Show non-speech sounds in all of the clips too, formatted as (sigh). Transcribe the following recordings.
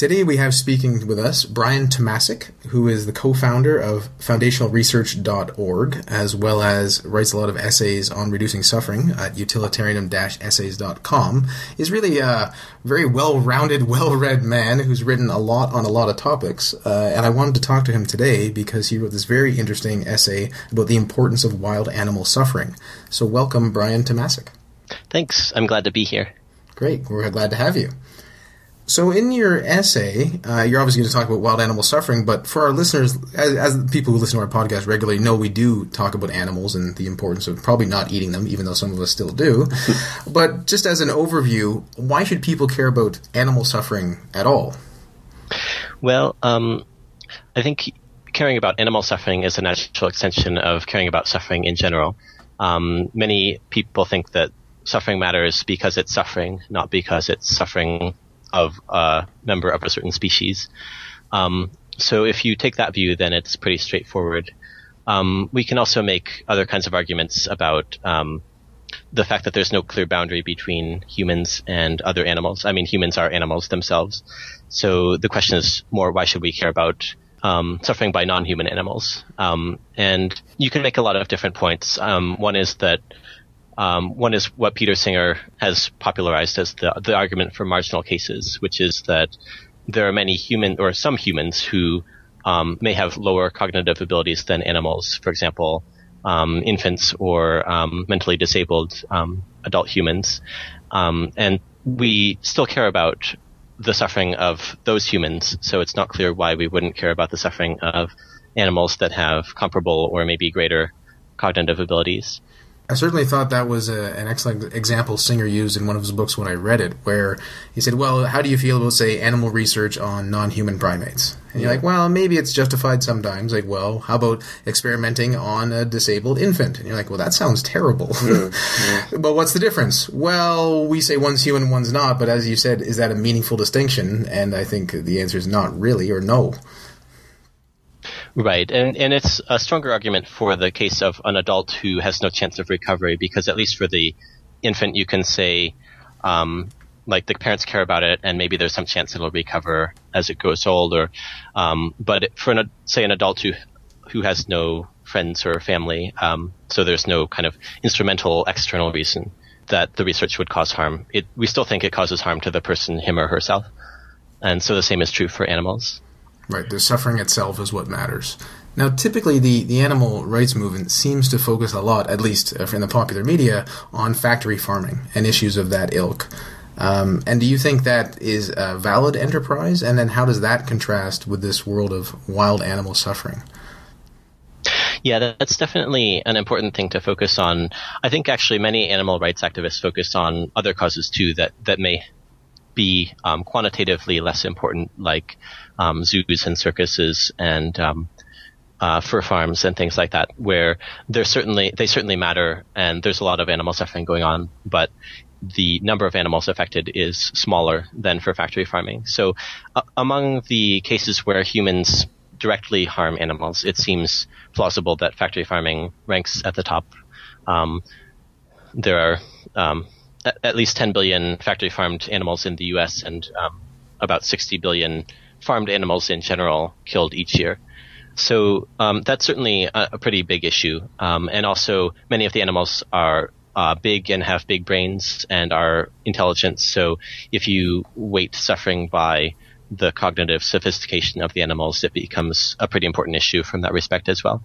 Today we have speaking with us Brian Tomasik, who is the co-founder of foundationalresearch.org, as well as writes a lot of essays on reducing suffering at utilitarian-essays.com. He's really a very well-rounded, well-read man who's written a lot on a lot of topics. Uh, and I wanted to talk to him today because he wrote this very interesting essay about the importance of wild animal suffering. So welcome, Brian Tomasik. Thanks. I'm glad to be here. Great. We're glad to have you. So, in your essay, uh, you're obviously going to talk about wild animal suffering, but for our listeners, as, as, people who listen to our podcast regularly know, we do talk about animals and the importance of probably not eating them, even though some of us still do. (laughs) but just as an overview, why should people care about animal suffering at all? Well, um, I think caring about animal suffering is a natural extension of caring about suffering in general. Um, many people think that suffering matters because it's suffering, not because it's suffering of a member of a certain species. Um, so if you take that view, then it's pretty straightforward. Um, we can also make other kinds of arguments about um, the fact that there's no clear boundary between humans and other animals. I mean, humans are animals themselves. So the question is more, why should we care about um, suffering by non-human animals? Um, and you can make a lot of different points. Um, one is that um, one is what Peter Singer has popularized as the, the argument for marginal cases, which is that there are many human or some humans who um, may have lower cognitive abilities than animals. For example, um, infants or um, mentally disabled um, adult humans, um, and we still care about the suffering of those humans. So it's not clear why we wouldn't care about the suffering of animals that have comparable or maybe greater cognitive abilities. I certainly thought that was a, an excellent example Singer used in one of his books when I read it, where he said, "Well, how do you feel about say animal research on non-human primates?" And you're like, "Well, maybe it's justified sometimes." Like, well, how about experimenting on a disabled infant? And you're like, "Well, that sounds terrible." Yeah, yeah. (laughs) but what's the difference? Well, we say one's human, one's not. But as you said, is that a meaningful distinction? And I think the answer is not really, or no. Right, and and it's a stronger argument for the case of an adult who has no chance of recovery because at least for the infant you can say, um, like the parents care about it and maybe there's some chance it'll recover as it grows older. Um, but for an, say an adult who who has no friends or family, um, so there's no kind of instrumental external reason that the research would cause harm. It, we still think it causes harm to the person, him or herself, and so the same is true for animals. Right, the suffering itself is what matters. Now, typically, the, the animal rights movement seems to focus a lot, at least uh, in the popular media, on factory farming and issues of that ilk. Um, and do you think that is a valid enterprise? And then how does that contrast with this world of wild animal suffering? Yeah, that's definitely an important thing to focus on. I think actually many animal rights activists focus on other causes too that, that may be um, quantitatively less important, like um, zoos and circuses and um, uh, fur farms and things like that, where they certainly they certainly matter, and there's a lot of animal suffering going on, but the number of animals affected is smaller than for factory farming. So, uh, among the cases where humans directly harm animals, it seems plausible that factory farming ranks at the top. Um, there are um, at, least 10 billion factory farmed animals in the U.S. and um, about 60 billion farmed animals in general killed each year. So um, that's certainly a, a, pretty big issue. Um, and also, many of the animals are uh, big and have big brains and are intelligent. So if you weight suffering by the cognitive sophistication of the animals, it becomes a pretty important issue from that respect as well.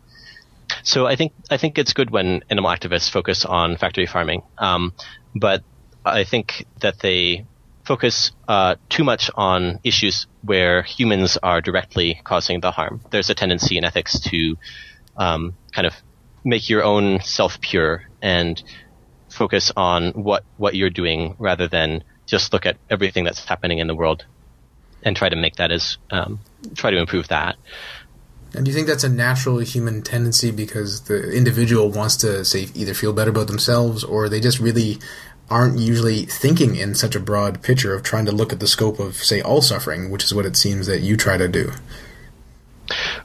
So I think I think it's good when animal activists focus on factory farming, um, but I think that they focus uh, too much on issues where humans are directly causing the harm. There's a tendency in ethics to um, kind of make your own self pure and focus on what what you're doing rather than just look at everything that's happening in the world and try to make that as um, try to improve that. And do you think that's a natural human tendency because the individual wants to say either feel better about themselves or they just really aren't usually thinking in such a broad picture of trying to look at the scope of, say, all suffering, which is what it seems that you try to do.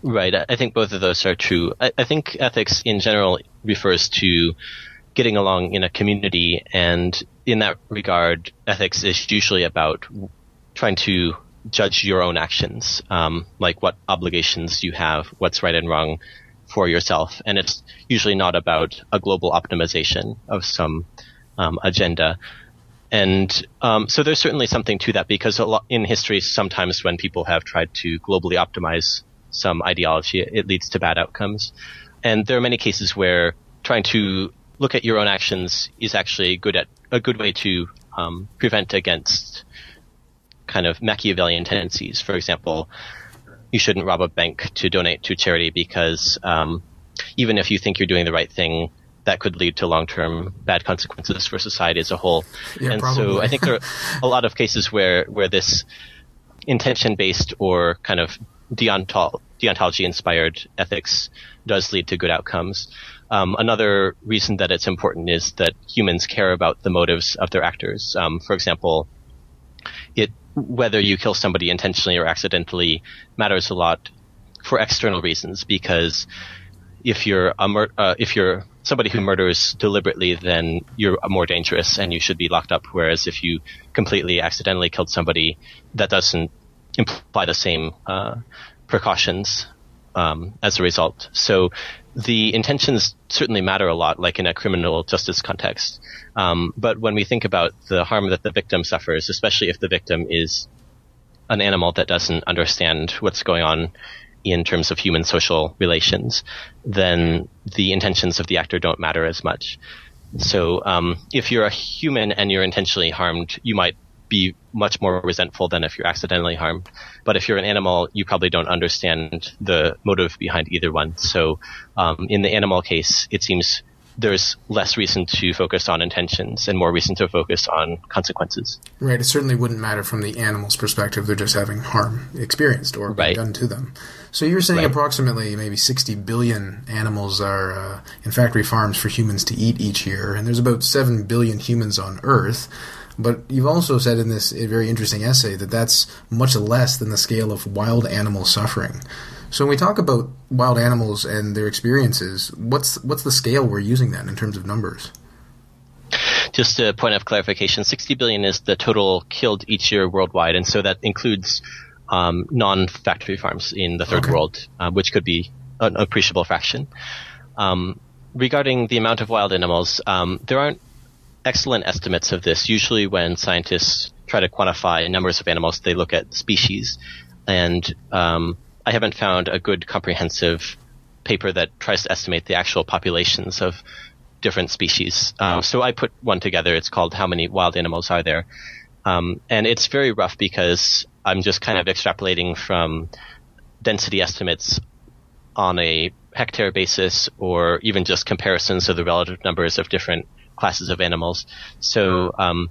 Right. I think both of those are true. I, I think ethics in general refers to getting along in a community, and in that regard, ethics is usually about trying to judge your own actions, um, like what obligations you have, what's right and wrong for yourself. And it's usually not about a global optimization of some um, agenda. And um, so there's certainly something to that because lot in history, sometimes when people have tried to globally optimize some ideology, it leads to bad outcomes. And there are many cases where trying to look at your own actions is actually good at a good way to um, prevent against kind of Machiavellian tendencies. For example, you shouldn't rob a bank to donate to charity because um, even if you think you're doing the right thing, that could lead to long-term bad consequences for society as a whole. Yeah, and probably. so I think there are (laughs) a lot of cases where where this intention-based or kind of deontol- deontology-inspired ethics does lead to good outcomes. Um, another reason that it's important is that humans care about the motives of their actors. Um, for example, it whether you kill somebody intentionally or accidentally matters a lot for external reasons because if you're a mur- uh, if you're somebody who murders deliberately, then you're more dangerous and you should be locked up. Whereas if you completely accidentally killed somebody, that doesn't imply the same uh, precautions um, as a result. So the intentions certainly matter a lot, like in a criminal justice context. Um, but when we think about the harm that the victim suffers, especially if the victim is an animal that doesn't understand what's going on in terms of human social relations, then the intentions of the actor don't matter as much. So um, if you're a human and you're intentionally harmed, you might be much more resentful than if you're accidentally harmed. But if you're an animal, you probably don't understand the motive behind either one. So um, in the animal case, it seems there's less reason to focus on intentions and more reason to focus on consequences. Right. It certainly wouldn't matter from the animal's perspective. They're just having harm experienced or Right. done to them. So you're saying Right. approximately maybe 60 billion animals are uh, in factory farms for humans to eat each year, and there's about 7 billion humans on Earth. But you've also said in this very interesting essay that that's much less than the scale of wild animal suffering. So when we talk about wild animals and their experiences, what's what's the scale we're using then in terms of numbers? Just a point of clarification, 60 billion is the total killed each year worldwide, and so that includes um, non-factory farms in the third Okay. world, uh, which could be an appreciable fraction. Um, regarding the amount of wild animals, um, there aren't excellent estimates of this. Usually, when scientists try to quantify numbers of animals, they look at species, and um, I haven't found a good comprehensive paper that tries to estimate the actual populations of different species. Um, so I put one together. It's called "How Many Wild Animals Are There?" Um, and it's very rough because I'm just kind of extrapolating from density estimates on a hectare basis or even just comparisons of the relative numbers of different classes of animals. So um,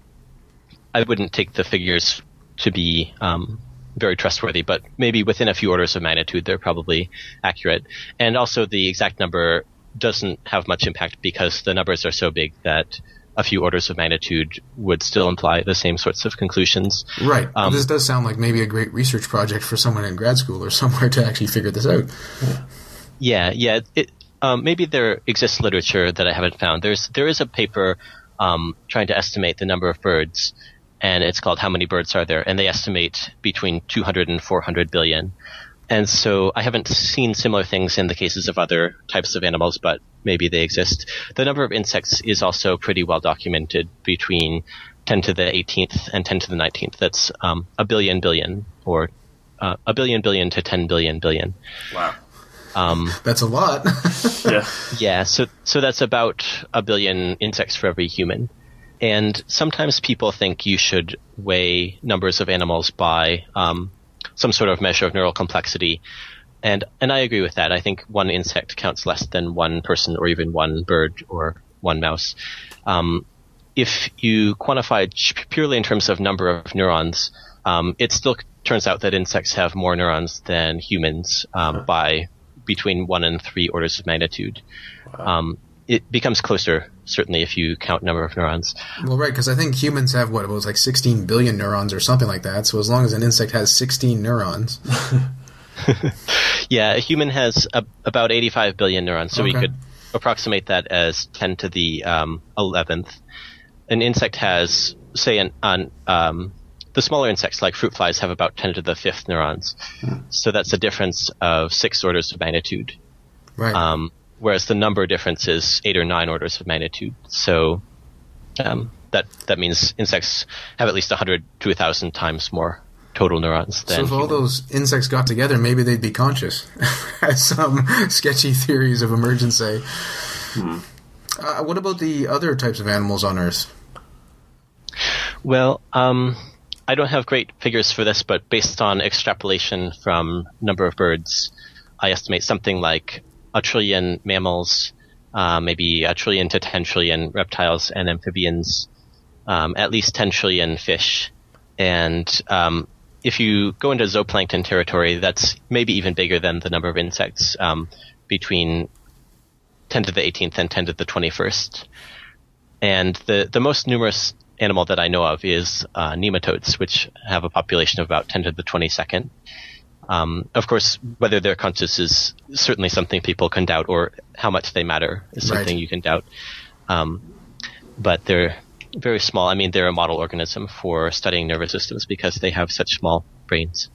I wouldn't take the figures to be um, very trustworthy, but maybe within a few orders of magnitude, they're probably accurate. And also, the exact number doesn't have much impact because the numbers are so big that a few orders of magnitude would still imply the same sorts of conclusions. Right. Um, this does sound like maybe a great research project for someone in grad school or (laughs) somewhere to actually figure this out. Yeah, yeah. It, um, maybe there exists literature that I haven't found. There's there is a paper um, trying to estimate the number of birds, and it's called "How Many Birds Are There?" and they estimate between 200 and 400 billion. And so I haven't seen similar things in the cases of other types of animals, but maybe they exist. The number of insects is also pretty well documented between 10 to the 18th and 10 to the 19th. That's um, a billion billion, or uh, a billion billion to 10 billion billion. Wow. Um, That's a lot. (laughs) Yeah. yeah, so so that's about a billion insects for every human. And sometimes people think you should weigh numbers of animals by um, some sort of measure of neural complexity. And and I agree with that. I think one insect counts less than one person or even one bird or one mouse. Um, if you quantify purely in terms of number of neurons, um, it still turns out that insects have more neurons than humans um, by between one and three orders of magnitude. Um, it becomes closer, certainly, if you count number of neurons. well, right, because I think humans have what it was like 16 billion neurons or something like that. So as long as an insect has 16 neurons, (laughs) Yeah, a human has a, about 85 billion neurons, so we could approximate that as 10 to the um, 11th. An insect has, say, an, an um, the the smaller insects like fruit flies have about 10 to the fifth neurons. So that's a difference of six orders of magnitude. Right. Um, whereas the number difference is eight or nine orders of magnitude. So um, that that means insects have at least 100 to 1,000 times more total neurons than so if all humans. those insects got together, maybe they'd be conscious, (laughs) as some sketchy theories of emergence say. Uh, what about the other types of animals on Earth? Well, um, I don't have great figures for this, but based on extrapolation from number of birds, I estimate something like a trillion mammals, uh, maybe a trillion to 10 trillion reptiles and amphibians, um, at least 10 trillion fish. And um, if you go into zooplankton territory, that's maybe even bigger than the number of insects, um, between 10 to the 18th and 10 to the 21st. And the, the most numerous animal that I know of is uh, nematodes, which have a population of about 10 to the 22nd. Um, of course, whether they're conscious is certainly something people can doubt, or how much they matter is Right. something you can doubt. Um, but they're very small. I mean, they're a model organism for studying nervous systems because they have such small brains.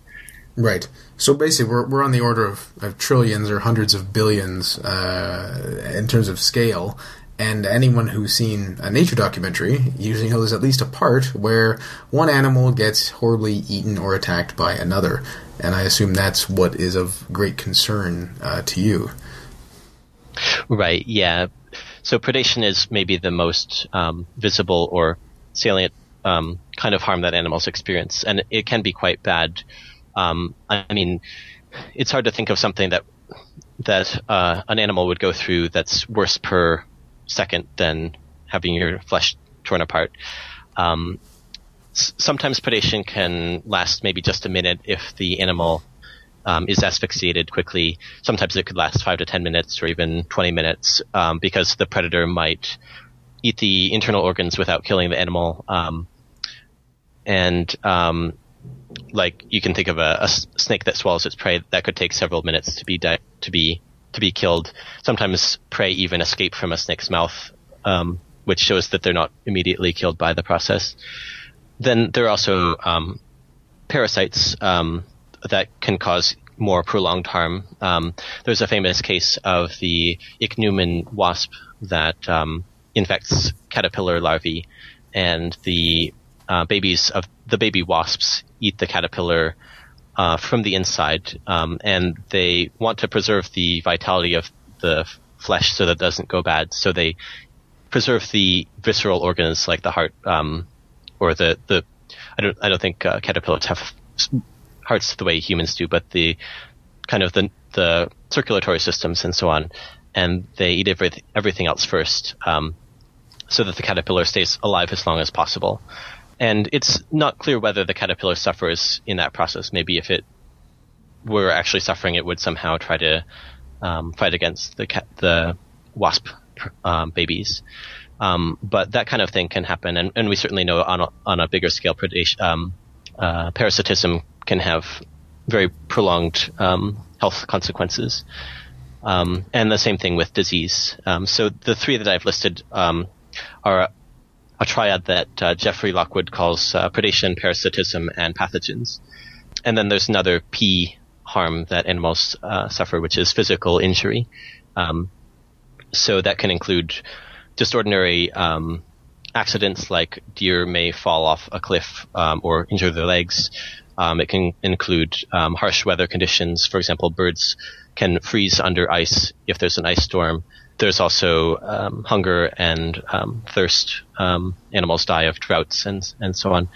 Right. So basically, we're, we're on the order of, of trillions or hundreds of billions uh, in terms of scale. And anyone who's seen a nature documentary usually knows at least a part where one animal gets horribly eaten or attacked by another. And I assume that's what is of great concern uh, to you. Right. Yeah. So predation is maybe the most um, visible or salient um, kind of harm that animals experience, and it can be quite bad. Um, I mean, it's hard to think of something that that uh, an animal would go through that's worse per second than having your flesh torn apart. Um, sometimes predation can last maybe just a minute if the animal um, is asphyxiated quickly. Sometimes it could last five to ten minutes or even 20 minutes um, because the predator might eat the internal organs without killing the animal. Um, and um, like you can think of a snake that swallows its prey that could take several minutes to be di- to be to be killed. Sometimes prey even escape from a snake's mouth, um, which shows that they're not immediately killed by the process. Then there are also um, parasites um, that can cause more prolonged harm. Um, there's a famous case of the ichneumon wasp that um, infects caterpillar larvae, and the uh, babies of the baby wasps eat the caterpillar uh, from the inside, um, and they want to preserve the vitality of the flesh so that it doesn't go bad. So they preserve the visceral organs like the heart, um, or the the. I don't I don't think uh, caterpillars have hearts the way humans do, but the kind of the the circulatory systems and so on, and they eat every, everything else first, um, so that the caterpillar stays alive as long as possible. And it's not clear whether the caterpillar suffers in that process. Maybe if it were actually suffering, it would somehow try to um, fight against the the wasp um, babies. Um, but that kind of thing can happen, and, and we certainly know on a, on a bigger scale, predation, um, uh, parasitism can have very prolonged um, health consequences. Um, and the same thing with disease. So the three that I've listed are a, triad that uh, Jeffrey Lockwood calls uh, predation, parasitism, and pathogens. And then there's another P harm that animals uh, suffer, which is physical injury. Um, so that can include just ordinary um, accidents like deer may fall off a cliff um, or injure their legs. Um, it can include um, harsh weather conditions. For example, birds can freeze under ice if there's an ice storm. There's also um, hunger and um, thirst. Um, animals die of droughts and and so on.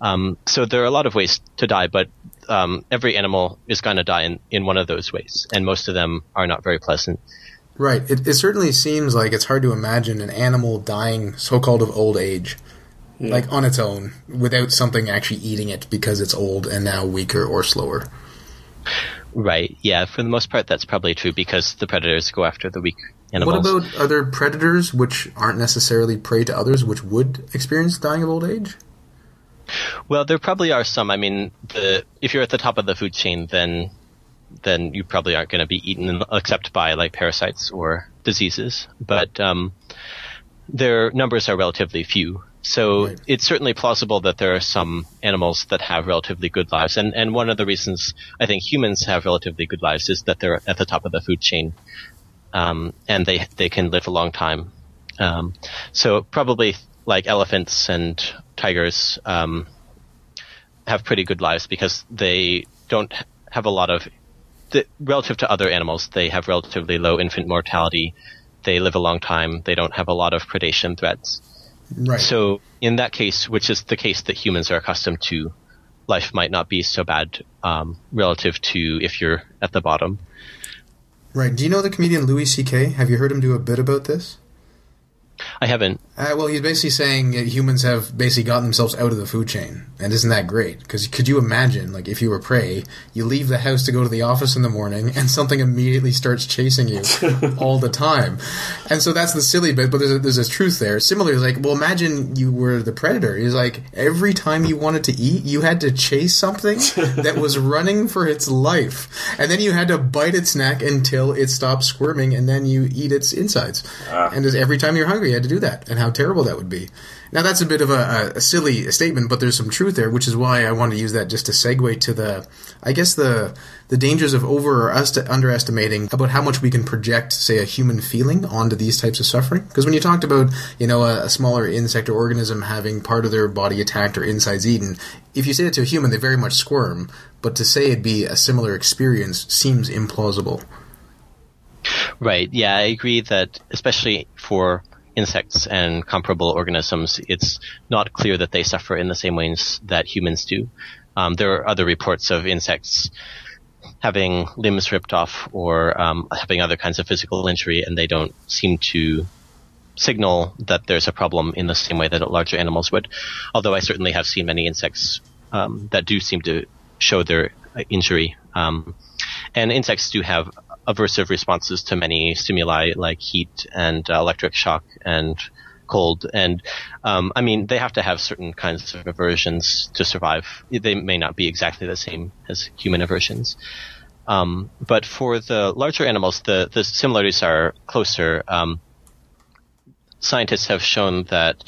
Um, so there are a lot of ways to die, but um, every animal is going to die in, in one of those ways, and most of them are not very pleasant. Right. It, it certainly seems like it's hard to imagine an animal dying so-called of old age, like on its own, without something actually eating it because it's old and now weaker or slower. Right. Yeah. For the most part, that's probably true because the predators go after the weak animals. What about other predators which aren't necessarily prey to others, which would experience dying of old age? Well, there probably are some. I mean, the if you're at the top of the food chain, then then you probably aren't going to be eaten except by like parasites or diseases. But um, their numbers are relatively few. So Right. it's certainly plausible that there are some animals that have relatively good lives, and and one of the reasons I think humans have relatively good lives is that they're at the top of the food chain, um, and they they can live a long time. Um, so probably like elephants and tigers um, have pretty good lives because they don't have a lot of the, relative to other animals. They have relatively low infant mortality. They live a long time. They don't have a lot of predation threats. Right. So in that case, which is the case that humans are accustomed to, life might not be so bad um, relative to if you're at the bottom. Right. Do you know the comedian Louis C.K.? Have you heard him do a bit about this? I haven't. Uh, well, he's basically saying that humans have basically gotten themselves out of the food chain, and isn't that great? Because could you imagine, like, if you were prey, you leave the house to go to the office in the morning, and something immediately starts chasing you (laughs) all the time, and so that's the silly bit. But there's a, there's a truth there. Similarly, like, well, imagine you were the predator. He's like, every time you wanted to eat, you had to chase something (laughs) that was running for its life, and then you had to bite its neck until it stopped squirming, and then you eat its insides. And every time you're hungry, had to do that, and how terrible that would be. Now that's a bit of a, a silly statement, but there's some truth there, which is why I want to use that just to segue to the, I guess the the dangers of over or est- underestimating about how much we can project, say, a human feeling onto these types of suffering. Because when you talked about, you know, a, a smaller insect or organism having part of their body attacked or insides eaten, if you say it to a human, they very much squirm. But to say it'd be a similar experience seems implausible. Right. Yeah, I agree that especially for insects and comparable organisms, it's not clear that they suffer in the same ways that humans do. Um, there are other reports of insects having limbs ripped off or um, having other kinds of physical injury, and they don't seem to signal that there's a problem in the same way that larger animals would. Although I certainly have seen many insects um, that do seem to show their uh, injury. Um, and insects do have aversive responses to many stimuli like heat and uh, electric shock and cold. And um, I mean, they have to have certain kinds of aversions to survive. They may not be exactly the same as human aversions. Um, but for the larger animals, the, the similarities are closer. Um, scientists have shown that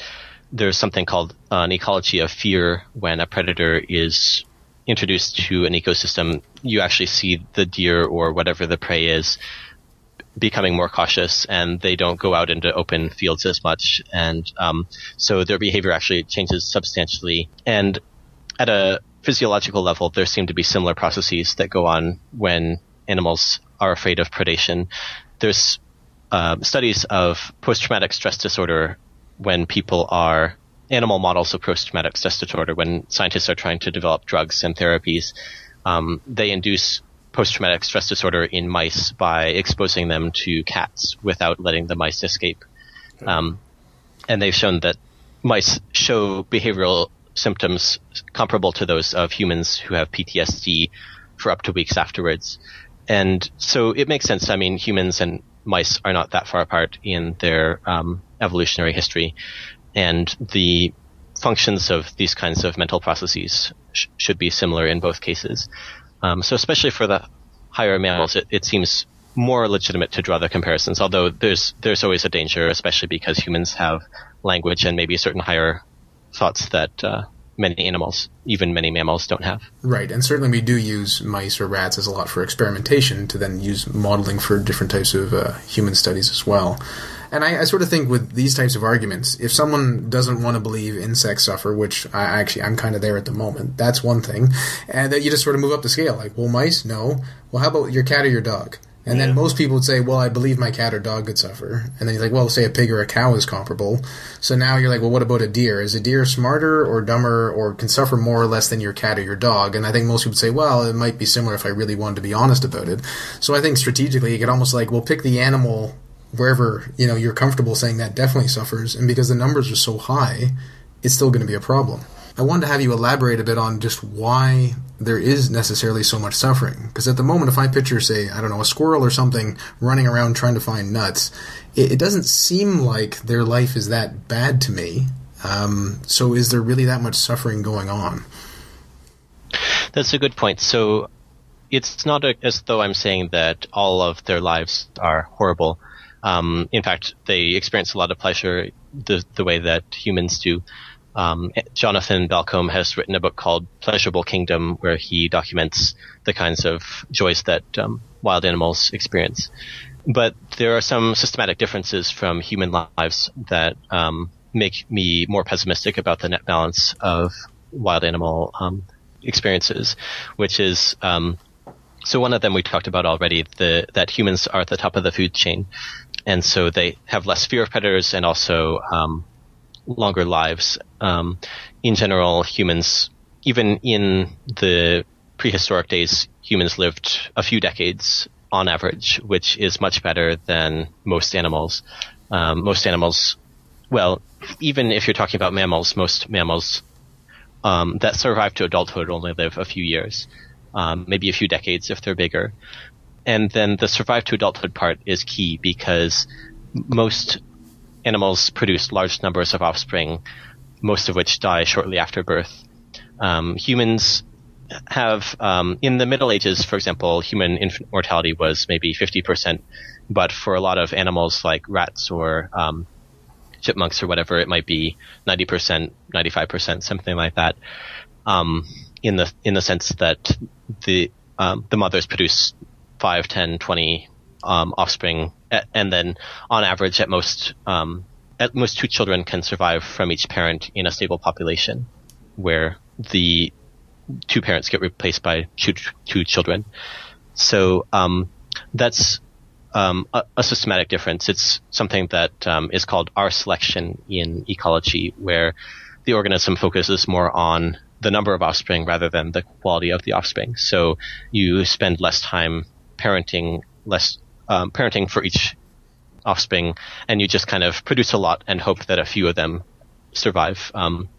there's something called an ecology of fear when a predator is introduced to an ecosystem. You actually see the deer or whatever the prey is becoming more cautious and they don't go out into open fields as much. And um, so their behavior actually changes substantially. And at a physiological level, there seem to be similar processes that go on when animals are afraid of predation. There's uh, studies of post-traumatic stress disorder when people are animal models of post-traumatic stress disorder. When scientists are trying to develop drugs and therapies, um, they induce post-traumatic stress disorder in mice by exposing them to cats without letting the mice escape. Um, and they've shown that mice show behavioral symptoms comparable to those of humans who have PTSD for up to weeks afterwards. And so it makes sense. I mean, humans and mice are not that far apart in their um, evolutionary history, and the functions of these kinds of mental processes sh- should be similar in both cases. Um, so, especially for the higher mammals, it, it seems more legitimate to draw the comparisons. Although there's there's always a danger, especially because humans have language and maybe certain higher thoughts that uh, many animals, even many mammals, don't have. Right, and certainly we do use mice or rats as a lot for experimentation to then use modeling for different types of uh, human studies as well. And I, I sort of think with these types of arguments, if someone doesn't want to believe insects suffer, which I actually I'm kind of there at the moment, that's one thing, and that you just sort of move up the scale. Like, well, mice, no. Well, how about your cat or your dog? And then most people would say, well, I believe my cat or dog could suffer. And then you're like, well, say a pig or a cow is comparable. So now you're like, well, what about a deer? Is a deer smarter or dumber or can suffer more or less than your cat or your dog? And I think most people would say, well, it might be similar if I really wanted to be honest about it. So I think strategically you could almost like, well, pick the animal wherever, you know, you're comfortable saying that definitely suffers. And because the numbers are so high, it's still going to be a problem. I wanted to have you elaborate a bit on just why there is necessarily so much suffering. Because at the moment, if I picture, say, I don't know, a squirrel or something running around trying to find nuts, it, it doesn't seem like their life is that bad to me. Um, so is there really that much suffering going on? That's a good point. So it's not as though I'm saying that all of their lives are horrible. Um, in fact, they experience a lot of pleasure. the the way that humans do. Um, Jonathan Balcombe has written a book called Pleasurable Kingdom, where he documents the kinds of joys that um, wild animals experience. But there are some systematic differences from human lives that um, make me more pessimistic about the net balance of wild animal um, experiences, which is um, so one of them we talked about already, the, that humans are at the top of the food chain, and so they have less fear of predators and also um, longer lives. Um, in general, humans, even in the prehistoric days, humans lived a few decades on average, which is much better than most animals. Um, most animals, well, even if you're talking about mammals, most mammals um, that survive to adulthood only live a few years, um, maybe a few decades if they're bigger. And then the survive to adulthood part is key because most animals produce large numbers of offspring, most of which die shortly after birth. Um, humans have, um, in the Middle Ages, for example, human infant mortality was maybe 50%, but for a lot of animals like rats or um, chipmunks or whatever, it might be 90%, 95%, something like that. Um, in the in the sense that the um, the mothers produce 5, 10, 20 um, offspring, and then on average, at most, um, at most two children can survive from each parent in a stable population, where the two parents get replaced by two, two children. So um, that's um, a, a, systematic difference. It's something that um, is called R selection in ecology, where the organism focuses more on the number of offspring rather than the quality of the offspring. So you spend less time parenting less um, parenting for each offspring, and you just kind of produce a lot and hope that a few of them survive. Um,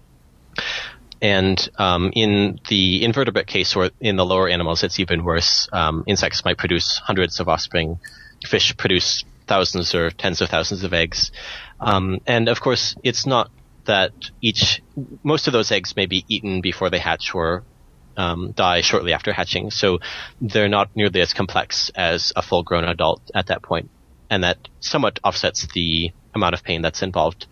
and um, in the invertebrate case, or in the lower animals, it's even worse. Um, insects might produce hundreds of offspring. Fish produce thousands or tens of thousands of eggs. Um, and of course, it's not that each most of those eggs may be eaten before they hatch or um, die shortly after hatching, so they're not nearly as complex as a full-grown adult at that point, and that somewhat offsets the amount of pain that's involved.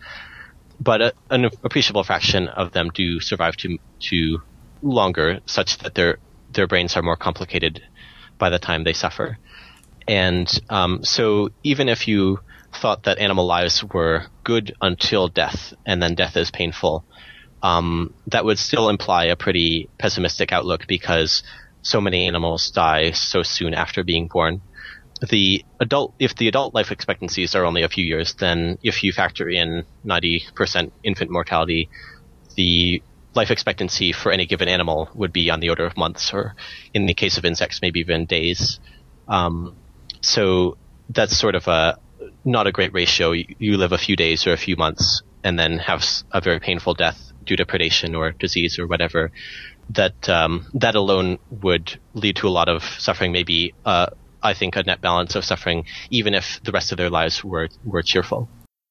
But a, an appreciable fraction of them do survive to to longer, such that their their brains are more complicated by the time they suffer. And um, so, even if you thought that animal lives were good until death, and then death is painful, um, that would still imply a pretty pessimistic outlook because so many animals die so soon after being born. The adult, if the adult life expectancies are only a few years, then if you factor in 90% infant mortality, the life expectancy for any given animal would be on the order of months, or in the case of insects, maybe even days. Um, so that's sort of a not a great ratio. You, you live a few days or a few months and then have a very painful death due to predation or disease or whatever, that um, that alone would lead to a lot of suffering. Maybe uh, I think a net balance of suffering, even if the rest of their lives were were cheerful.